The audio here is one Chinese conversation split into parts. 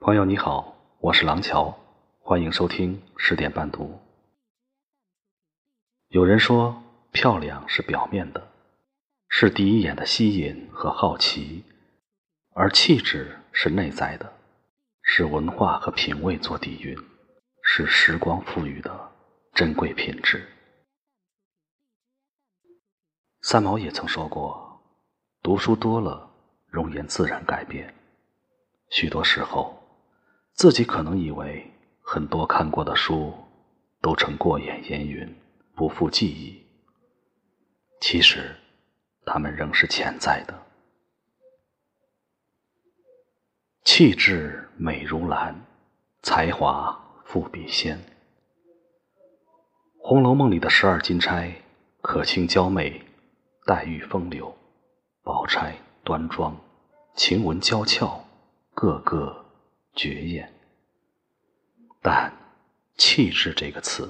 朋友你好，我是廊桥，欢迎收听十点半读。有人说，漂亮是表面的，是第一眼的吸引和好奇，而气质是内在的，是文化和品味做底蕴，是时光赋予的珍贵品质。三毛也曾说过，读书多了，容颜自然改变。许多时候。自己可能以为很多看过的书都成过眼烟云，不复记忆。其实，它们仍是潜在的。气质美如兰，才华富比仙。《红楼梦》里的十二金钗，可卿娇媚，黛玉风流，宝钗端庄，晴雯娇俏，个个。绝艳，但“气质”这个词，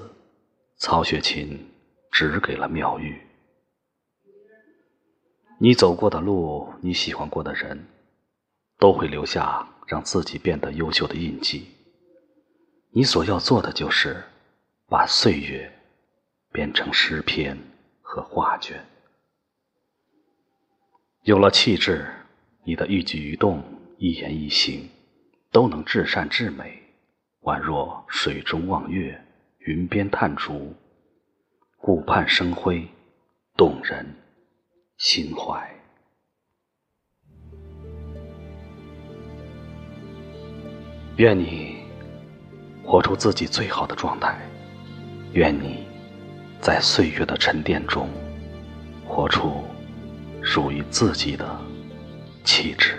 曹雪芹只给了妙玉。你走过的路，你喜欢过的人，都会留下让自己变得优秀的印记。你所要做的，就是把岁月变成诗篇和画卷。有了气质，你的一举一动、一言一行。都能至善至美，宛若水中望月，云边探竹，顾盼生辉，动人心怀。愿你活出自己最好的状态，愿你在岁月的沉淀中，活出属于自己的气质。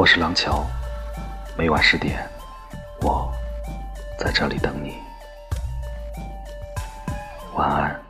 我是廊桥，每晚十点，我在这里等你。晚安。